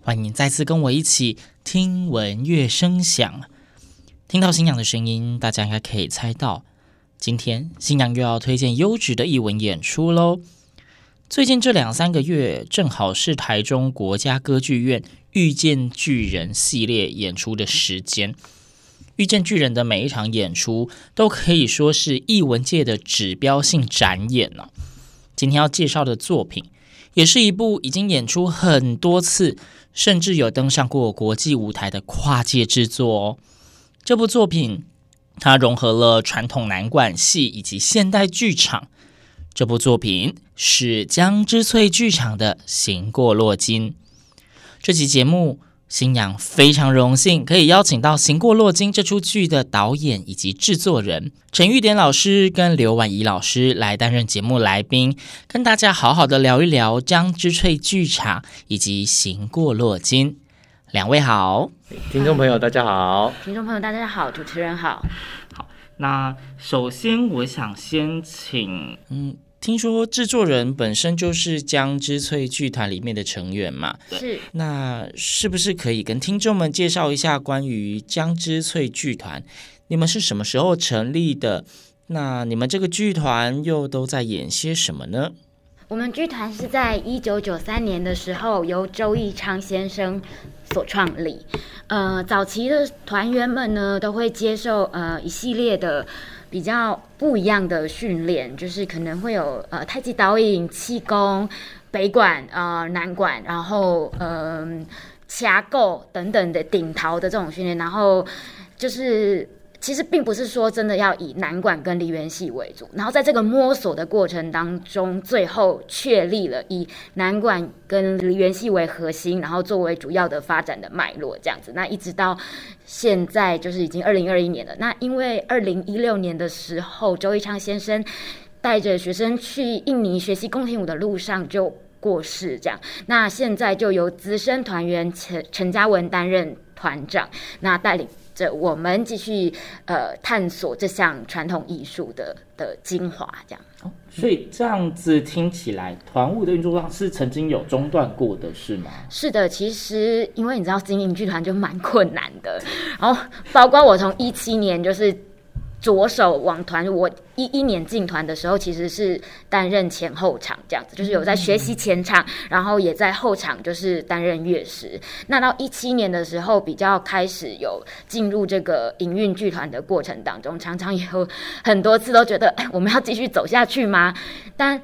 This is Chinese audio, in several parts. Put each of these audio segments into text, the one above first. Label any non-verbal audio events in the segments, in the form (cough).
欢迎再次跟我一起听闻乐声响。听到新娘的声音，大家应该可以猜到，今天新娘又要推荐优质的艺文演出喽。最近这两三个月，正好是台中国家歌剧院《遇见巨人》系列演出的时间。《遇见巨人》的每一场演出，都可以说是艺文界的指标性展演呢。今天要介绍的作品，也是一部已经演出很多次，甚至有登上过国际舞台的跨界制作哦。这部作品，它融合了传统南管戏以及现代剧场。这部作品是江之翠剧场的《行过落金》。这期节目。星洋非常荣幸可以邀请到《行过洛金》这出剧的导演以及制作人陈玉典老师跟刘婉仪老师来担任节目来宾，跟大家好好的聊一聊江之翠剧场以及《行过洛金》。两位好，听众朋友大家好，听众朋友大家好，主持人好。好，那首先我想先请嗯。听说制作人本身就是江之翠剧团里面的成员嘛？是。那是不是可以跟听众们介绍一下关于江之翠剧团？你们是什么时候成立的？那你们这个剧团又都在演些什么呢？我们剧团是在一九九三年的时候由周义昌先生所创立。呃，早期的团员们呢都会接受呃一系列的。比较不一样的训练，就是可能会有呃太极导引、气功、北管、呃、南管，然后嗯掐够等等的顶陶的这种训练，然后就是。其实并不是说真的要以南管跟梨园戏为主，然后在这个摸索的过程当中，最后确立了以南管跟梨园戏为核心，然后作为主要的发展的脉络这样子。那一直到现在，就是已经二零二一年了。那因为二零一六年的时候，周一昌先生带着学生去印尼学习宫廷舞的路上就过世，这样。那现在就由资深团员陈陈嘉文担任团长，那带领。着我们继续呃探索这项传统艺术的的精华，这样。哦，所以这样子听起来，团务的运作上是曾经有中断过的，是吗？是的，其实因为你知道经营剧团就蛮困难的，然后包括我从一七年就是。着手网团，我一一年进团的时候，其实是担任前后场这样子，就是有在学习前场，然后也在后场，就是担任乐师。那到一七年的时候，比较开始有进入这个营运剧团的过程当中，常常也有很多次都觉得，哎，我们要继续走下去吗？但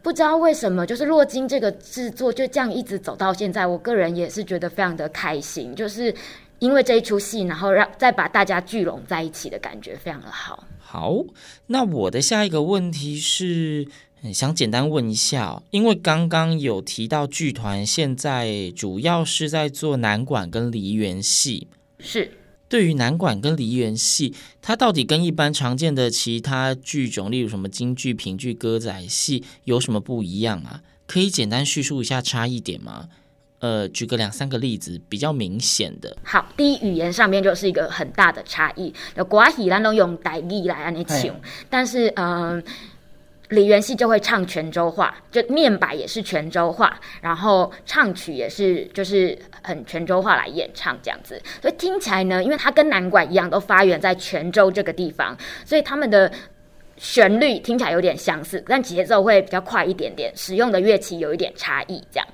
不知道为什么，就是洛金这个制作就这样一直走到现在，我个人也是觉得非常的开心，就是。因为这一出戏，然后让再把大家聚拢在一起的感觉非常的好。好，那我的下一个问题是，想简单问一下，因为刚刚有提到剧团现在主要是在做南管跟梨园戏，是。对于南管跟梨园戏，它到底跟一般常见的其他剧种，例如什么京剧、评剧、歌仔戏，有什么不一样啊？可以简单叙述一下差异点吗？呃，举个两三个例子，比较明显的。好，第一语言上面就是一个很大的差异。有歌仔戏，咱都用台语来安尼唱，但是嗯、呃，梨园戏就会唱泉州话，就念白也是泉州话，然后唱曲也是就是很泉州话来演唱这样子。所以听起来呢，因为它跟南管一样，都发源在泉州这个地方，所以他们的。旋律听起来有点相似，但节奏会比较快一点点，使用的乐器有一点差异，这样。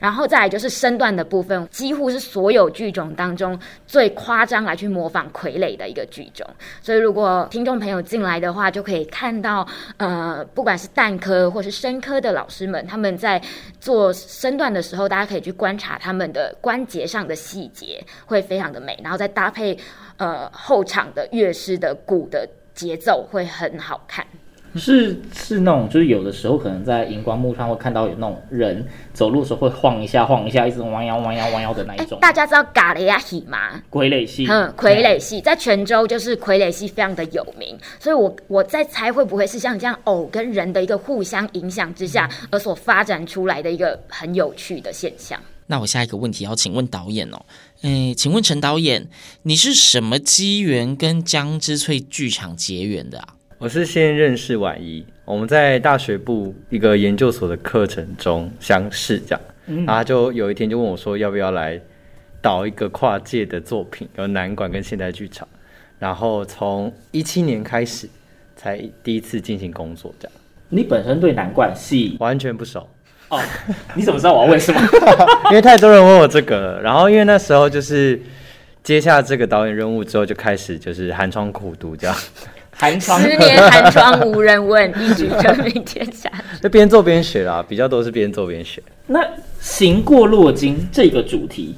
然后再来就是身段的部分，几乎是所有剧种当中最夸张来去模仿傀儡的一个剧种。所以如果听众朋友进来的话，就可以看到，呃，不管是旦科或是生科的老师们，他们在做身段的时候，大家可以去观察他们的关节上的细节，会非常的美。然后再搭配，呃，后场的乐师的鼓的。节奏会很好看，是是那种，就是有的时候可能在荧光幕上会看到有那种人走路的时候会晃一下晃一下，一直弯腰弯腰弯腰的那一种。大家知道嘎雷亚戏吗？傀儡戏，嗯，傀儡戏在泉州就是傀儡戏非常的有名，所以我我在猜会不会是像这样偶跟人的一个互相影响之下而所发展出来的一个很有趣的现象。那我下一个问题要请问导演哦，诶，请问陈导演，你是什么机缘跟江之翠剧场结缘的啊？我是先认识婉仪，我们在大学部一个研究所的课程中相识，这样，嗯、然后就有一天就问我说，要不要来导一个跨界的作品，有南管跟现代剧场，然后从一七年开始才第一次进行工作，这样。你本身对南管戏完全不熟。哦，你怎么知道我要问什么？(laughs) 因为太多人问我这个了，然后因为那时候就是接下这个导演任务之后，就开始就是寒窗苦读这样。寒窗十年寒窗无人问，一举成名天下。就边做边学啦，比较多是边做边学。那行过洛金这个主题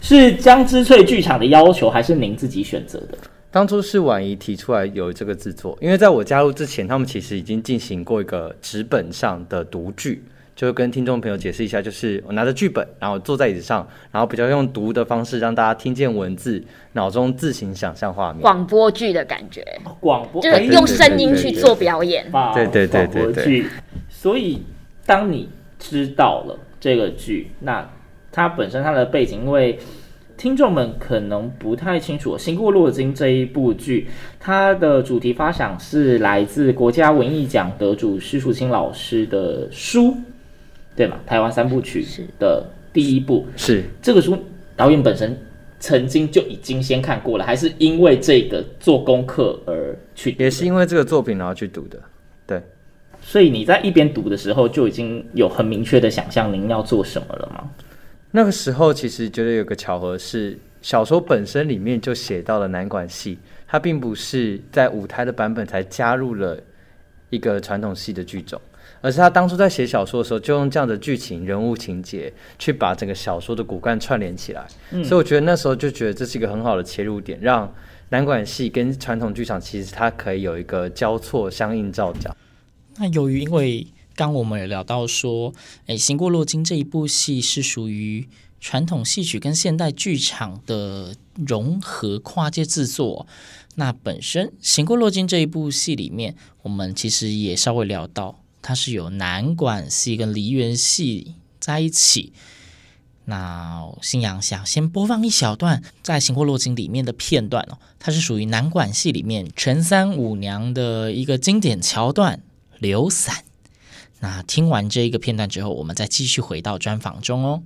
是江之翠剧场的要求，还是您自己选择的？当初是婉仪提出来有这个制作，因为在我加入之前，他们其实已经进行过一个纸本上的读剧。就跟听众朋友解释一下，就是我拿着剧本，然后坐在椅子上，然后比较用读的方式让大家听见文字，脑中自行想象画面。广播剧的感觉，广播就是用声音去做表演。对对对对对。所以当你知道了这个剧，那它本身它的背景，因为听众们可能不太清楚，《行过洛金》这一部剧，它的主题发想是来自国家文艺奖得主施淑清老师的书。对嘛？台湾三部曲的第一部是，这个书，导演本身曾经就已经先看过了，还是因为这个做功课而去？也是因为这个作品然后去读的。对，所以你在一边读的时候就已经有很明确的想象您要做什么了吗？那个时候其实觉得有个巧合是，小说本身里面就写到了南管戏，它并不是在舞台的版本才加入了一个传统戏的剧种。而是他当初在写小说的时候，就用这样的剧情、人物情节去把整个小说的骨干串联起来。嗯，所以我觉得那时候就觉得这是一个很好的切入点，让南管戏跟传统剧场其实它可以有一个交错、相映照讲。那由于因为刚我们也聊到说，诶，《行过洛金》这一部戏是属于传统戏曲跟现代剧场的融合跨界制作。那本身《行过洛金》这一部戏里面，我们其实也稍微聊到。它是有南管戏跟梨园戏在一起。那新阳想先播放一小段在《行过落金》里面的片段哦，它是属于南管戏里面陈三五娘的一个经典桥段《流散》。那听完这一个片段之后，我们再继续回到专访中哦。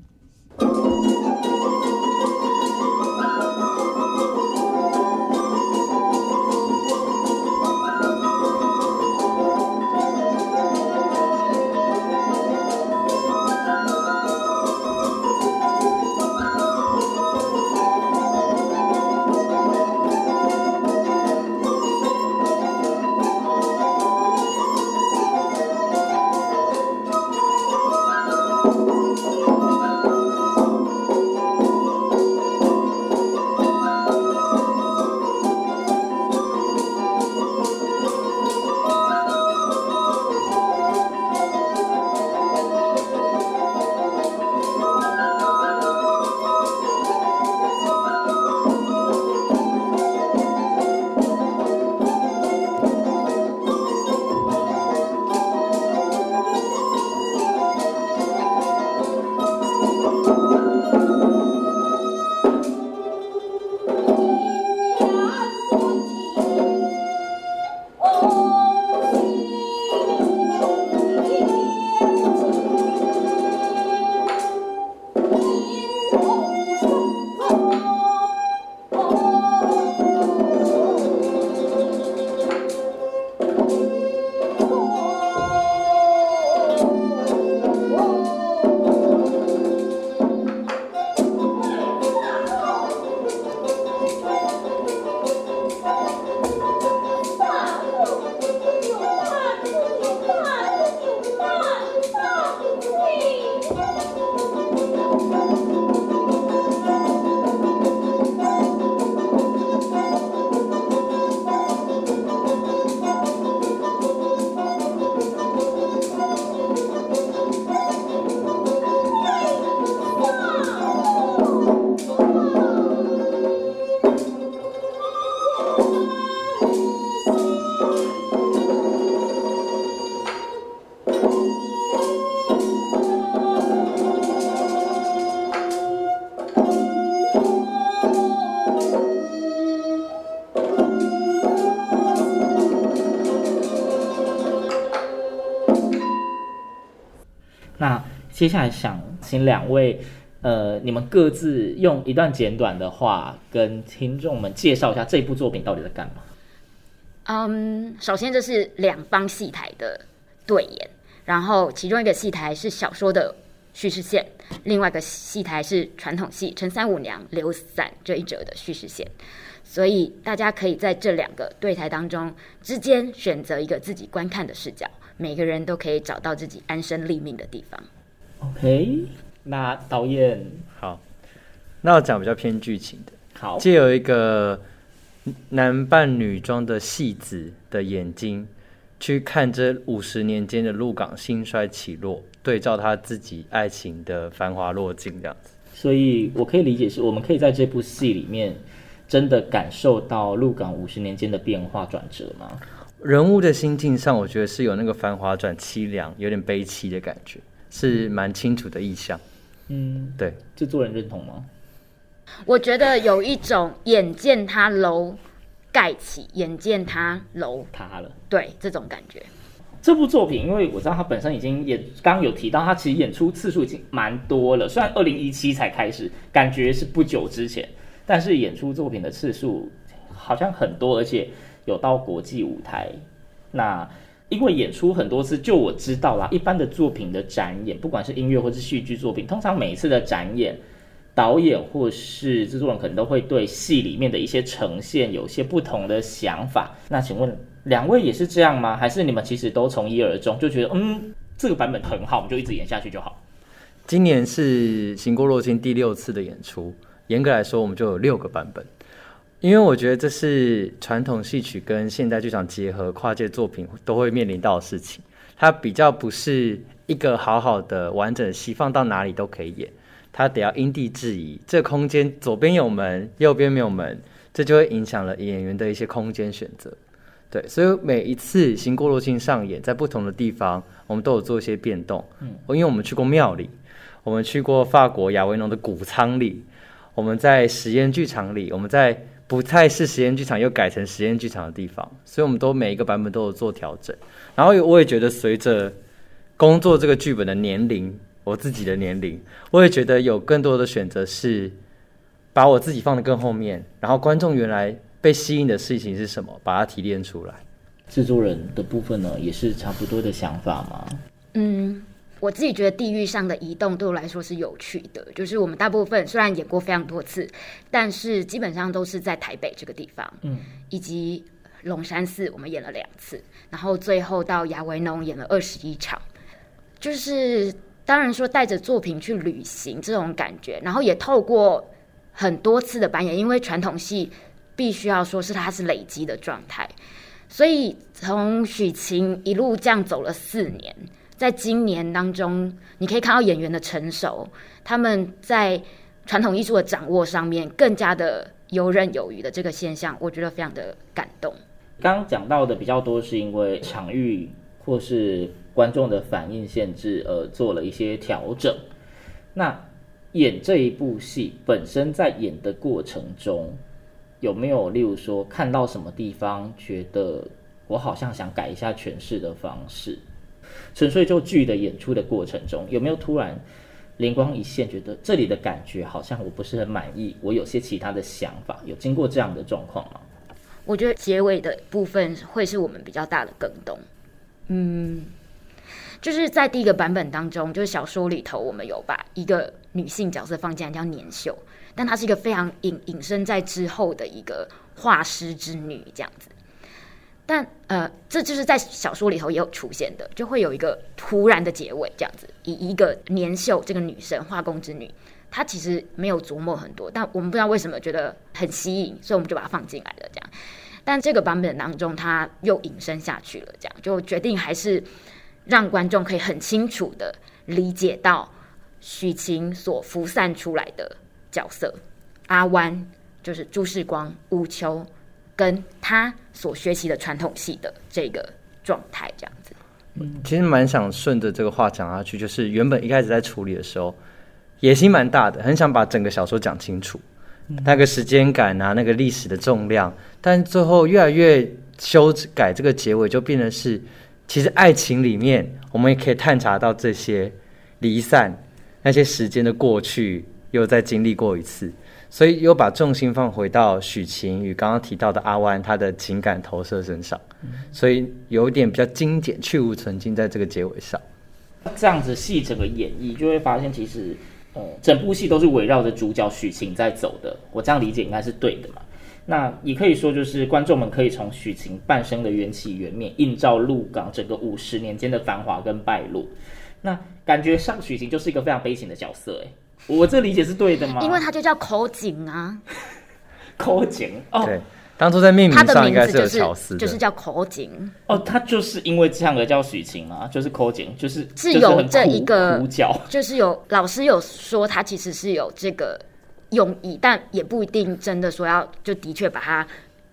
接下来想请两位，呃，你们各自用一段简短的话跟听众们介绍一下这部作品到底在干嘛。嗯，首先这是两方戏台的对演，然后其中一个戏台是小说的叙事线，另外一个戏台是传统戏陈三五娘刘散这一折的叙事线，所以大家可以在这两个对台当中之间选择一个自己观看的视角，每个人都可以找到自己安身立命的地方。OK，那导演好，那我讲比较偏剧情的，好，借有一个。男扮女装的戏子的眼睛，去看这五十年间的鹿港兴衰起落，对照他自己爱情的繁华落尽，这样子。所以我可以理解是，我们可以在这部戏里面真的感受到鹿港五十年间的变化转折吗？人物的心境上，我觉得是有那个繁华转凄凉，有点悲戚的感觉，是蛮清楚的意向。嗯，对，制作人认同吗？我觉得有一种眼见他楼盖起，眼见他楼塌了，对这种感觉。这部作品，因为我知道他本身已经也刚刚有提到，他其实演出次数已经蛮多了。虽然二零一七才开始，感觉是不久之前，但是演出作品的次数好像很多，而且有到国际舞台。那因为演出很多次，就我知道啦，一般的作品的展演，不管是音乐或是戏剧作品，通常每一次的展演。导演或是制作人可能都会对戏里面的一些呈现有些不同的想法。那请问两位也是这样吗？还是你们其实都从一而终，就觉得嗯，这个版本很好，我们就一直演下去就好？今年是《行过洛青》第六次的演出，严格来说，我们就有六个版本。因为我觉得这是传统戏曲跟现代剧场结合，跨界作品都会面临到的事情。它比较不是一个好好的完整的戏，放到哪里都可以演。它得要因地制宜，这个空间左边有门，右边没有门，这就会影响了演员的一些空间选择。对，所以每一次《新过洛青》上演，在不同的地方，我们都有做一些变动。嗯，因为我们去过庙里，我们去过法国亚维农的谷仓里，我们在实验剧场里，我们在不太是实验剧场又改成实验剧场的地方，所以我们都每一个版本都有做调整。然后我也觉得，随着工作这个剧本的年龄。我自己的年龄，我也觉得有更多的选择是把我自己放得更后面，然后观众原来被吸引的事情是什么，把它提炼出来。制作人的部分呢，也是差不多的想法吗？嗯，我自己觉得地域上的移动对我来说是有趣的，就是我们大部分虽然演过非常多次，但是基本上都是在台北这个地方，嗯，以及龙山寺我们演了两次，然后最后到亚维农演了二十一场，就是。当然说带着作品去旅行这种感觉，然后也透过很多次的扮演，因为传统戏必须要说是它是累积的状态，所以从许晴一路这样走了四年，在今年当中，你可以看到演员的成熟，他们在传统艺术的掌握上面更加的游刃有余的这个现象，我觉得非常的感动。刚刚讲到的比较多是因为场域或是。观众的反应限制，而做了一些调整。那演这一部戏本身在演的过程中，有没有例如说看到什么地方觉得我好像想改一下诠释的方式？纯粹就剧的演出的过程中，有没有突然灵光一现，觉得这里的感觉好像我不是很满意，我有些其他的想法？有经过这样的状况吗？我觉得结尾的部分会是我们比较大的更动。嗯。就是在第一个版本当中，就是小说里头，我们有把一个女性角色放进来，叫年秀，但她是一个非常隐隐身在之后的一个画师之女这样子。但呃，这就是在小说里头也有出现的，就会有一个突然的结尾这样子，以一个年秀这个女生画工之女，她其实没有琢磨很多，但我们不知道为什么觉得很吸引，所以我们就把它放进来了这样。但这个版本当中，她又隐身下去了，这样就决定还是。让观众可以很清楚地理解到许晴所浮散出来的角色阿弯，就是朱世光、乌秋，跟他所学习的传统戏的这个状态，这样子。嗯，其实蛮想顺着这个话讲下去，就是原本一开始在处理的时候，野心蛮大的，很想把整个小说讲清楚，那个时间感啊，那个历史的重量，但最后越来越修改这个结尾，就变成是。其实爱情里面，我们也可以探查到这些离散，那些时间的过去又再经历过一次，所以又把重心放回到许晴与刚刚提到的阿弯他的情感投射身上，所以有点比较精简去无存菁在这个结尾上。这样子戏整个演绎，就会发现其实，呃，整部戏都是围绕着主角许晴在走的。我这样理解应该是对的嘛？那也可以说，就是观众们可以从许晴半生的缘起缘灭，映照鹿港整个五十年间的繁华跟败落。那感觉上许晴就是一个非常悲情的角色，哎，我这理解是对的吗？因为它就叫口井啊，(laughs) 口井哦。对当初在命名上应该是有巧思，就是叫口井哦，它就是因为这样而叫许晴嘛，就是口井，就是是有这一个呼叫，就是有 (laughs) (laughs) 老师有说他其实是有这个用意，但也不一定真的说要就的确把它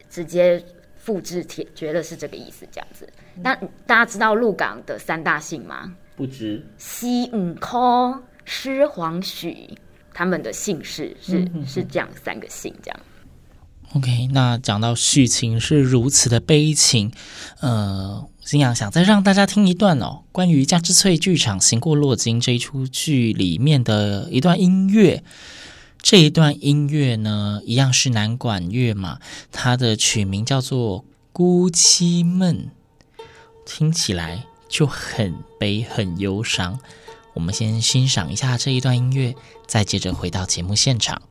直接复制贴，觉得是这个意思这样子。那大家知道鹿港的三大姓吗？不知西五科师黄许他们的姓氏是是这样三个姓这样。OK，那讲到许晴是如此的悲情，呃，星洋想再让大家听一段哦，关于加之翠剧场《行过洛金》这一出剧里面的一段音乐。这一段音乐呢，一样是南管乐嘛，它的曲名叫做《孤凄闷》，听起来就很悲很忧伤。我们先欣赏一下这一段音乐，再接着回到节目现场。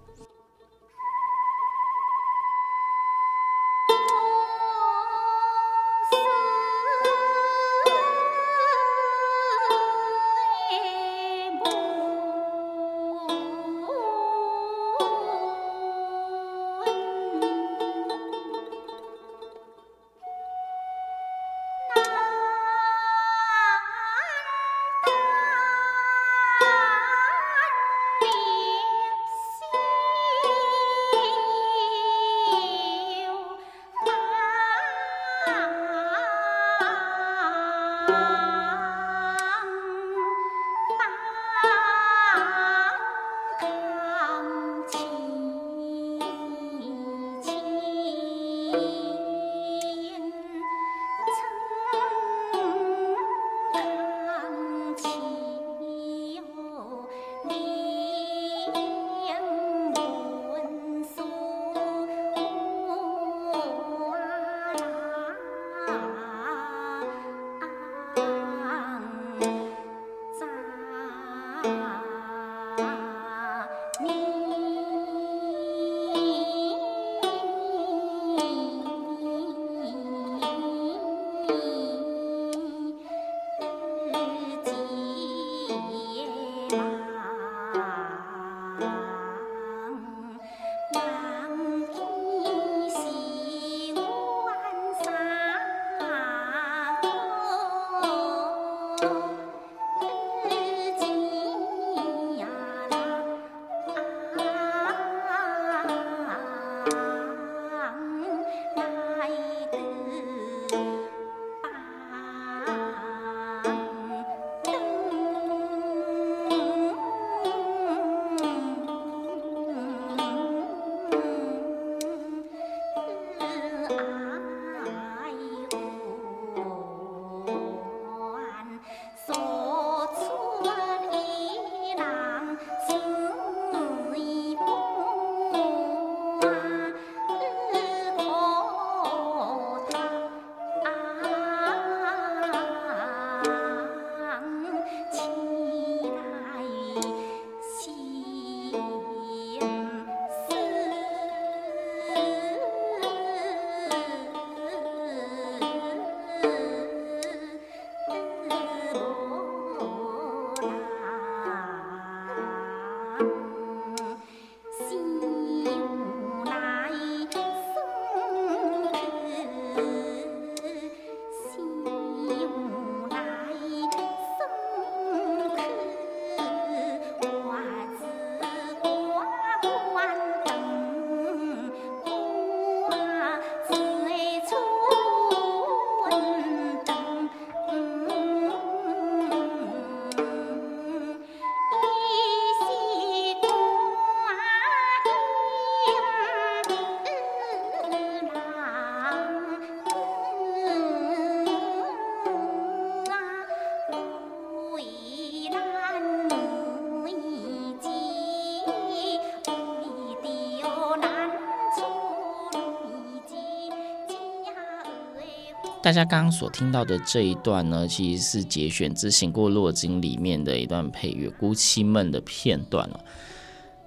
大家刚刚所听到的这一段呢，其实是节选自《醒过洛金》里面的一段配乐《孤妻闷》的片段哦。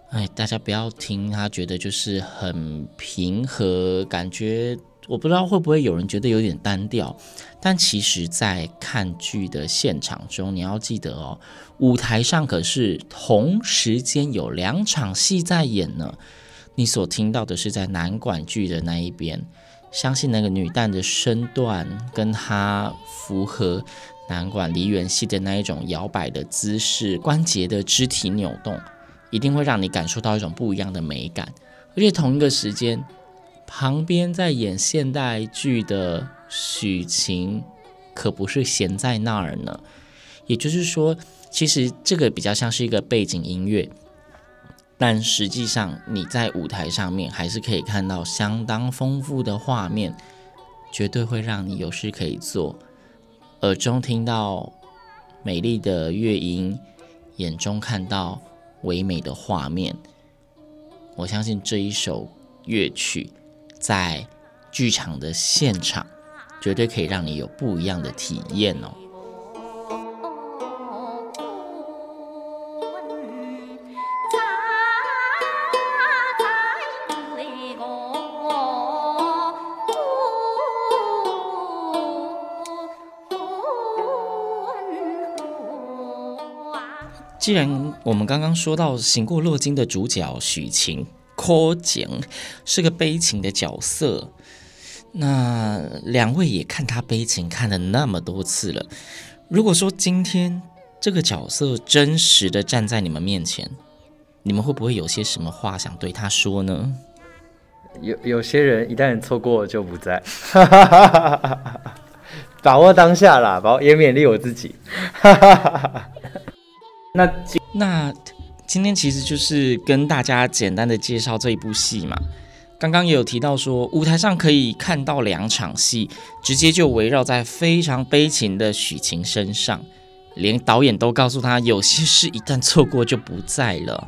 哎，大家不要听他觉得就是很平和，感觉我不知道会不会有人觉得有点单调，但其实，在看剧的现场中，你要记得哦，舞台上可是同时间有两场戏在演呢。你所听到的是在南管剧的那一边，相信那个女旦的身段跟她符合南管梨园戏的那一种摇摆的姿势、关节的肢体扭动。一定会让你感受到一种不一样的美感，而且同一个时间，旁边在演现代剧的许晴可不是闲在那儿呢。也就是说，其实这个比较像是一个背景音乐，但实际上你在舞台上面还是可以看到相当丰富的画面，绝对会让你有事可以做，耳中听到美丽的乐音，眼中看到。唯美的画面，我相信这一首乐曲在剧场的现场，绝对可以让你有不一样的体验哦。既然我们刚刚说到《醒过洛金》的主角许晴，柯景是个悲情的角色，那两位也看他悲情看了那么多次了。如果说今天这个角色真实的站在你们面前，你们会不会有些什么话想对他说呢？有有些人一旦错过就不在，(laughs) 把握当下啦，把也勉励我自己。(laughs) 那那今天其实就是跟大家简单的介绍这一部戏嘛。刚刚也有提到说，舞台上可以看到两场戏，直接就围绕在非常悲情的许晴身上，连导演都告诉他，有些事一旦错过就不在了。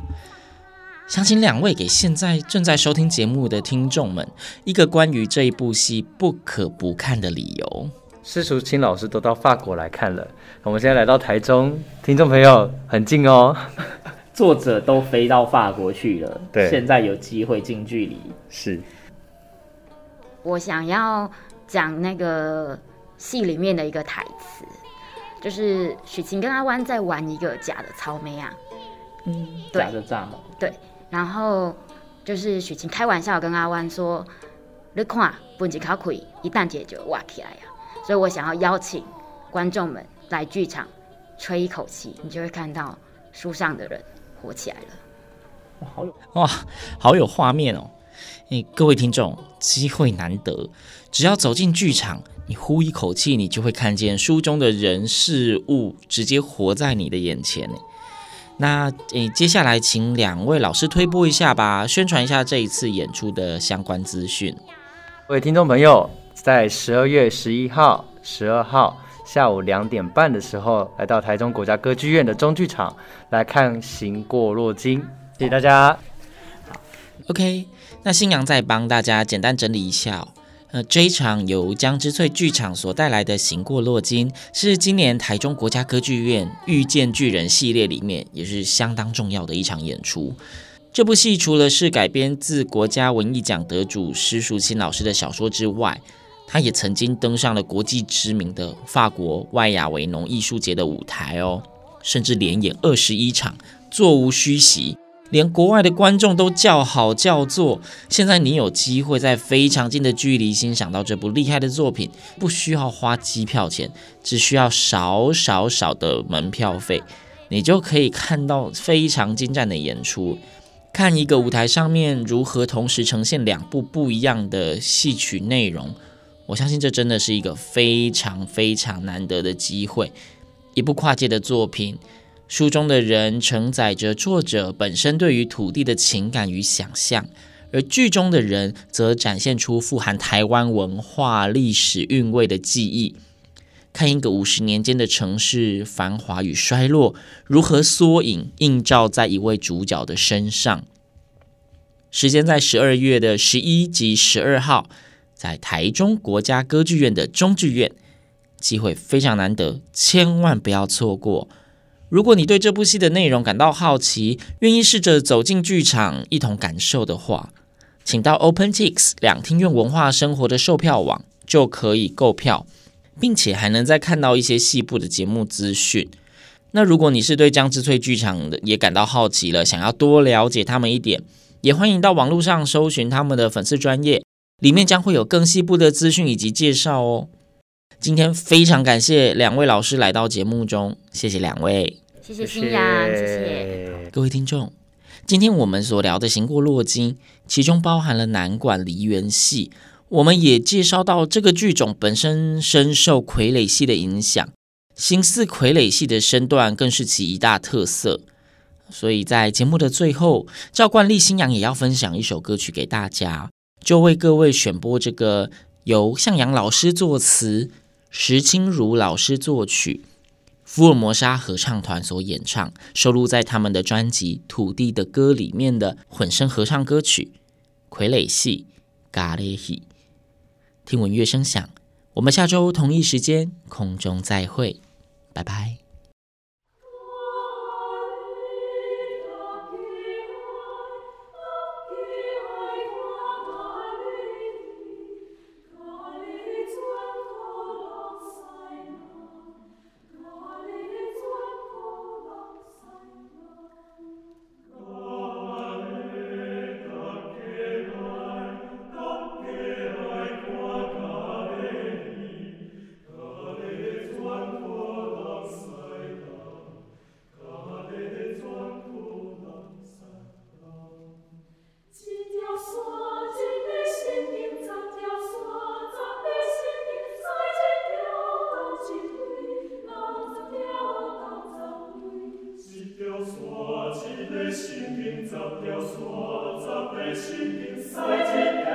想请两位给现在正在收听节目的听众们一个关于这一部戏不可不看的理由。施淑清老师都到法国来看了，我们现在来到台中，听众朋友很近哦。(laughs) 作者都飞到法国去了，对，现在有机会近距离。是，我想要讲那个戏里面的一个台词，就是许晴跟阿弯在玩一个假的草莓啊，嗯，假的蚱蜢，对，然后就是许晴开玩笑跟阿弯说：“你看，本子考开，一旦解决，挖起来呀。”所以我想要邀请观众们来剧场吹一口气，你就会看到书上的人活起来了。哇，好有哇，好有画面哦！诶，各位听众，机会难得，只要走进剧场，你呼一口气，你就会看见书中的人事物直接活在你的眼前。那诶，接下来请两位老师推播一下吧，宣传一下这一次演出的相关资讯。各位听众朋友。在十二月十一号、十二号下午两点半的时候，来到台中国家歌剧院的中剧场来看《行过洛金》，谢谢大家。，OK，那新娘再帮大家简单整理一下哦。呃，这一场由江之翠剧场所带来的《行过洛金》，是今年台中国家歌剧院遇见巨人系列里面也是相当重要的一场演出。这部戏除了是改编自国家文艺奖得主施淑清老师的小说之外，他也曾经登上了国际知名的法国外亚维农艺术节的舞台哦，甚至连演二十一场，座无虚席，连国外的观众都叫好叫座。现在你有机会在非常近的距离欣赏到这部厉害的作品，不需要花机票钱，只需要少少少的门票费，你就可以看到非常精湛的演出，看一个舞台上面如何同时呈现两部不一样的戏曲内容。我相信这真的是一个非常非常难得的机会，一部跨界的作品，书中的人承载着作者本身对于土地的情感与想象，而剧中的人则展现出富含台湾文化历史韵味的记忆。看一个五十年间的城市繁华与衰落，如何缩影映照在一位主角的身上。时间在十二月的十一及十二号。在台中国家歌剧院的中剧院，机会非常难得，千万不要错过。如果你对这部戏的内容感到好奇，愿意试着走进剧场一同感受的话，请到 OpenTix 两厅院文化生活的售票网就可以购票，并且还能再看到一些戏部的节目资讯。那如果你是对江之翠剧场的也感到好奇了，想要多了解他们一点，也欢迎到网络上搜寻他们的粉丝专业，里面将会有更细部的资讯以及介绍哦。今天非常感谢两位老师来到节目中，谢谢两位，谢谢新阳，谢谢各位听众。今天我们所聊的《行过洛津》，其中包含了南管梨园戏，我们也介绍到这个剧种本身深受傀儡戏的影响，形似傀儡戏的身段更是其一大特色。所以在节目的最后，照惯例，新阳也要分享一首歌曲给大家，就为各位选播这个由向阳老师作词。石清如老师作曲，福尔摩沙合唱团所演唱，收录在他们的专辑《土地的歌》里面的混声合唱歌曲《傀儡戏》咖喱戏。听闻乐声响，我们下周同一时间空中再会，拜拜。心百姓造所塑，把百姓塞进庙，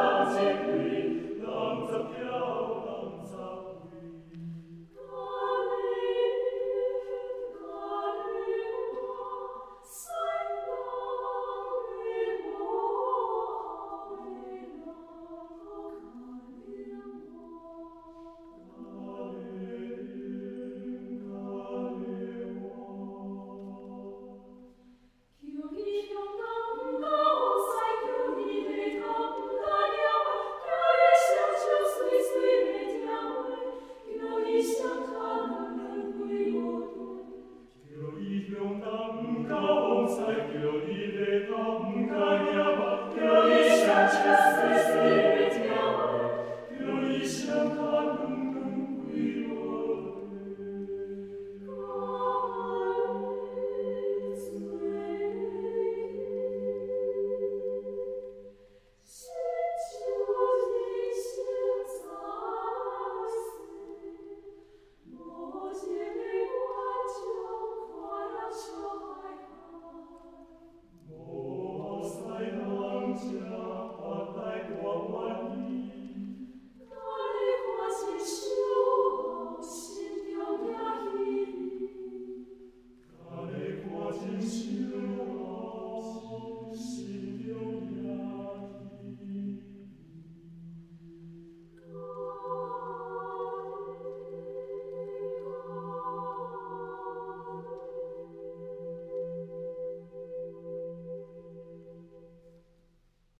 当金鱼。